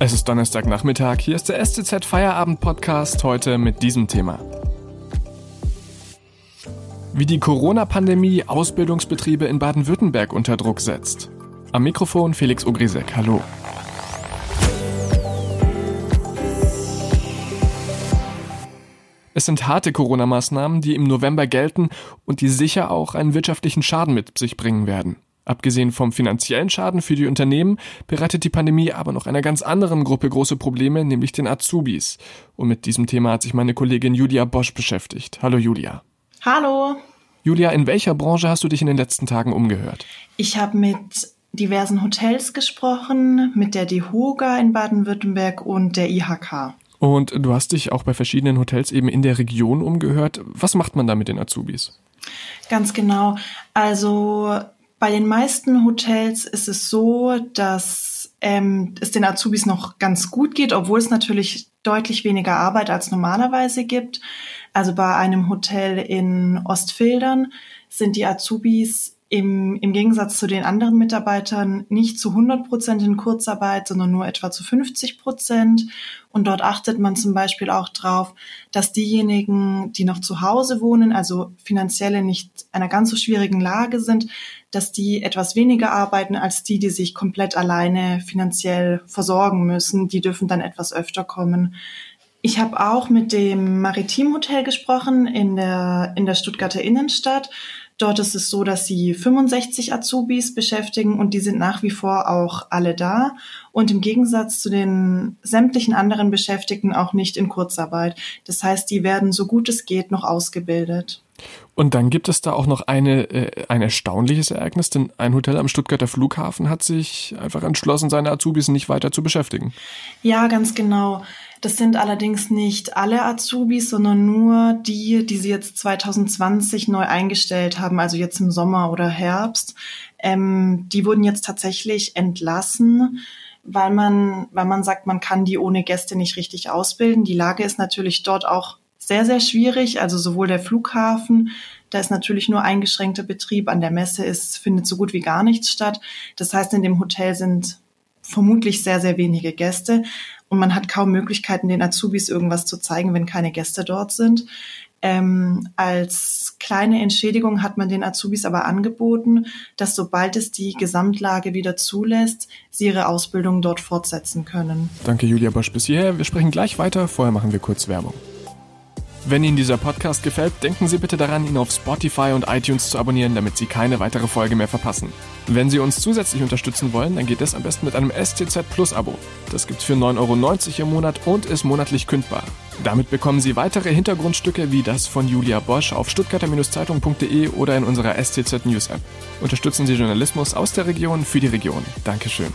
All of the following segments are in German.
Es ist Donnerstagnachmittag, hier ist der STZ Feierabend Podcast heute mit diesem Thema. Wie die Corona-Pandemie Ausbildungsbetriebe in Baden-Württemberg unter Druck setzt. Am Mikrofon Felix Ogrisek, hallo. Es sind harte Corona-Maßnahmen, die im November gelten und die sicher auch einen wirtschaftlichen Schaden mit sich bringen werden. Abgesehen vom finanziellen Schaden für die Unternehmen bereitet die Pandemie aber noch einer ganz anderen Gruppe große Probleme, nämlich den Azubis. Und mit diesem Thema hat sich meine Kollegin Julia Bosch beschäftigt. Hallo Julia. Hallo. Julia, in welcher Branche hast du dich in den letzten Tagen umgehört? Ich habe mit diversen Hotels gesprochen, mit der DEHOGA in Baden-Württemberg und der IHK. Und du hast dich auch bei verschiedenen Hotels eben in der Region umgehört. Was macht man da mit den Azubis? Ganz genau. Also bei den meisten Hotels ist es so, dass ähm, es den Azubis noch ganz gut geht, obwohl es natürlich deutlich weniger Arbeit als normalerweise gibt. Also bei einem Hotel in Ostfildern sind die Azubis im, im Gegensatz zu den anderen Mitarbeitern nicht zu 100 Prozent in Kurzarbeit, sondern nur etwa zu 50 Prozent. Und dort achtet man zum Beispiel auch drauf, dass diejenigen, die noch zu Hause wohnen, also finanziell in nicht einer ganz so schwierigen Lage sind, dass die etwas weniger arbeiten als die, die sich komplett alleine finanziell versorgen müssen. Die dürfen dann etwas öfter kommen. Ich habe auch mit dem Maritimhotel gesprochen in der, in der Stuttgarter Innenstadt. Dort ist es so, dass sie 65 Azubis beschäftigen und die sind nach wie vor auch alle da und im Gegensatz zu den sämtlichen anderen Beschäftigten auch nicht in Kurzarbeit. Das heißt, die werden so gut es geht noch ausgebildet. Und dann gibt es da auch noch eine, äh, ein erstaunliches Ereignis, denn ein Hotel am Stuttgarter Flughafen hat sich einfach entschlossen, seine Azubis nicht weiter zu beschäftigen. Ja, ganz genau. Das sind allerdings nicht alle Azubis, sondern nur die, die sie jetzt 2020 neu eingestellt haben, also jetzt im Sommer oder Herbst. Ähm, die wurden jetzt tatsächlich entlassen, weil man, weil man sagt, man kann die ohne Gäste nicht richtig ausbilden. Die Lage ist natürlich dort auch sehr, sehr schwierig. Also sowohl der Flughafen, da ist natürlich nur eingeschränkter Betrieb. An der Messe ist, findet so gut wie gar nichts statt. Das heißt, in dem Hotel sind vermutlich sehr, sehr wenige Gäste und man hat kaum Möglichkeiten, den Azubis irgendwas zu zeigen, wenn keine Gäste dort sind. Ähm, als kleine Entschädigung hat man den Azubis aber angeboten, dass sobald es die Gesamtlage wieder zulässt, sie ihre Ausbildung dort fortsetzen können. Danke, Julia Bosch, bis hierher. Wir sprechen gleich weiter. Vorher machen wir kurz Werbung. Wenn Ihnen dieser Podcast gefällt, denken Sie bitte daran, ihn auf Spotify und iTunes zu abonnieren, damit Sie keine weitere Folge mehr verpassen. Wenn Sie uns zusätzlich unterstützen wollen, dann geht es am besten mit einem STZ Plus Abo. Das gibt's für 9,90 Euro im Monat und ist monatlich kündbar. Damit bekommen Sie weitere Hintergrundstücke wie das von Julia Bosch auf stuttgarter-zeitung.de oder in unserer STZ News App. Unterstützen Sie Journalismus aus der Region für die Region. Dankeschön.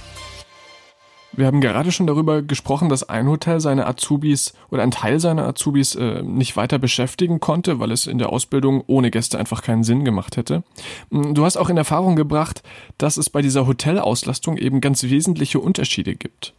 Wir haben gerade schon darüber gesprochen, dass ein Hotel seine Azubis oder ein Teil seiner Azubis äh, nicht weiter beschäftigen konnte, weil es in der Ausbildung ohne Gäste einfach keinen Sinn gemacht hätte. Mm, du hast auch in Erfahrung gebracht, dass es bei dieser Hotelauslastung eben ganz wesentliche Unterschiede gibt.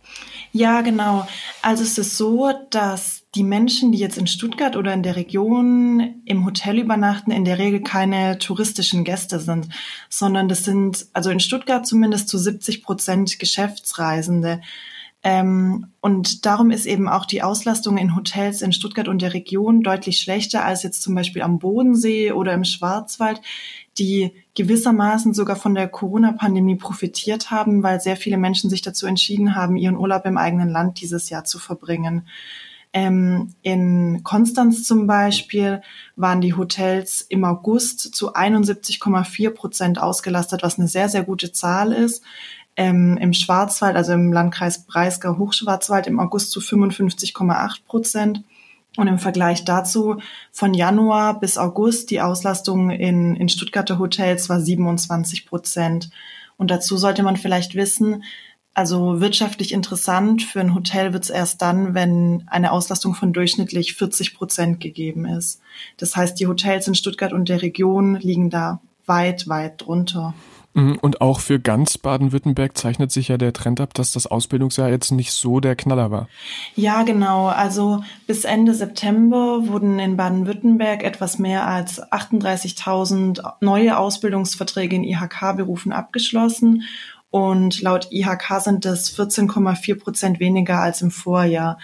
Ja, genau. Also es ist so, dass die Menschen, die jetzt in Stuttgart oder in der Region im Hotel übernachten, in der Regel keine touristischen Gäste sind, sondern das sind, also in Stuttgart zumindest zu 70 Prozent Geschäftsreisende. Ähm, und darum ist eben auch die Auslastung in Hotels in Stuttgart und der Region deutlich schlechter als jetzt zum Beispiel am Bodensee oder im Schwarzwald die gewissermaßen sogar von der Corona-Pandemie profitiert haben, weil sehr viele Menschen sich dazu entschieden haben, ihren Urlaub im eigenen Land dieses Jahr zu verbringen. Ähm, in Konstanz zum Beispiel waren die Hotels im August zu 71,4 Prozent ausgelastet, was eine sehr, sehr gute Zahl ist. Ähm, Im Schwarzwald, also im Landkreis Breisgau-Hochschwarzwald, im August zu 55,8 Prozent. Und im Vergleich dazu von Januar bis August die Auslastung in, in Stuttgarter Hotels war 27 Prozent. Und dazu sollte man vielleicht wissen, also wirtschaftlich interessant für ein Hotel wird es erst dann, wenn eine Auslastung von durchschnittlich 40 Prozent gegeben ist. Das heißt, die Hotels in Stuttgart und der Region liegen da weit, weit drunter. Mhm, und auch für ganz Baden-Württemberg zeichnet sich ja der Trend ab, dass das Ausbildungsjahr jetzt nicht so der Knaller war. Ja, genau. Also bis Ende September wurden in Baden-Württemberg etwas mehr als 38.000 neue Ausbildungsverträge in IHK-Berufen abgeschlossen. Und laut IHK sind das 14,4 Prozent weniger als im Vorjahr.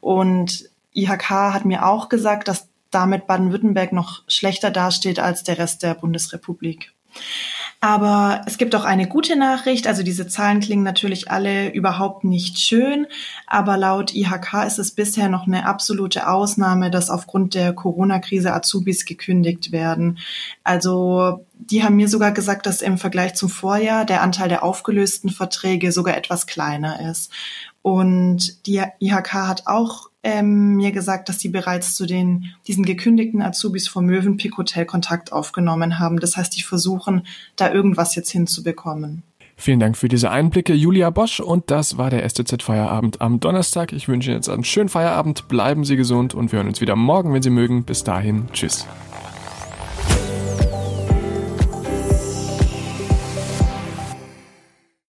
Und IHK hat mir auch gesagt, dass damit Baden-Württemberg noch schlechter dasteht als der Rest der Bundesrepublik. Aber es gibt auch eine gute Nachricht. Also diese Zahlen klingen natürlich alle überhaupt nicht schön. Aber laut IHK ist es bisher noch eine absolute Ausnahme, dass aufgrund der Corona-Krise Azubis gekündigt werden. Also die haben mir sogar gesagt, dass im Vergleich zum Vorjahr der Anteil der aufgelösten Verträge sogar etwas kleiner ist. Und die IHK hat auch ähm, mir gesagt, dass sie bereits zu den diesen gekündigten Azubis vom Mövenpick Hotel Kontakt aufgenommen haben. Das heißt, die versuchen, da irgendwas jetzt hinzubekommen. Vielen Dank für diese Einblicke, Julia Bosch. Und das war der STZ Feierabend am Donnerstag. Ich wünsche Ihnen jetzt einen schönen Feierabend. Bleiben Sie gesund und wir hören uns wieder morgen, wenn Sie mögen. Bis dahin. Tschüss.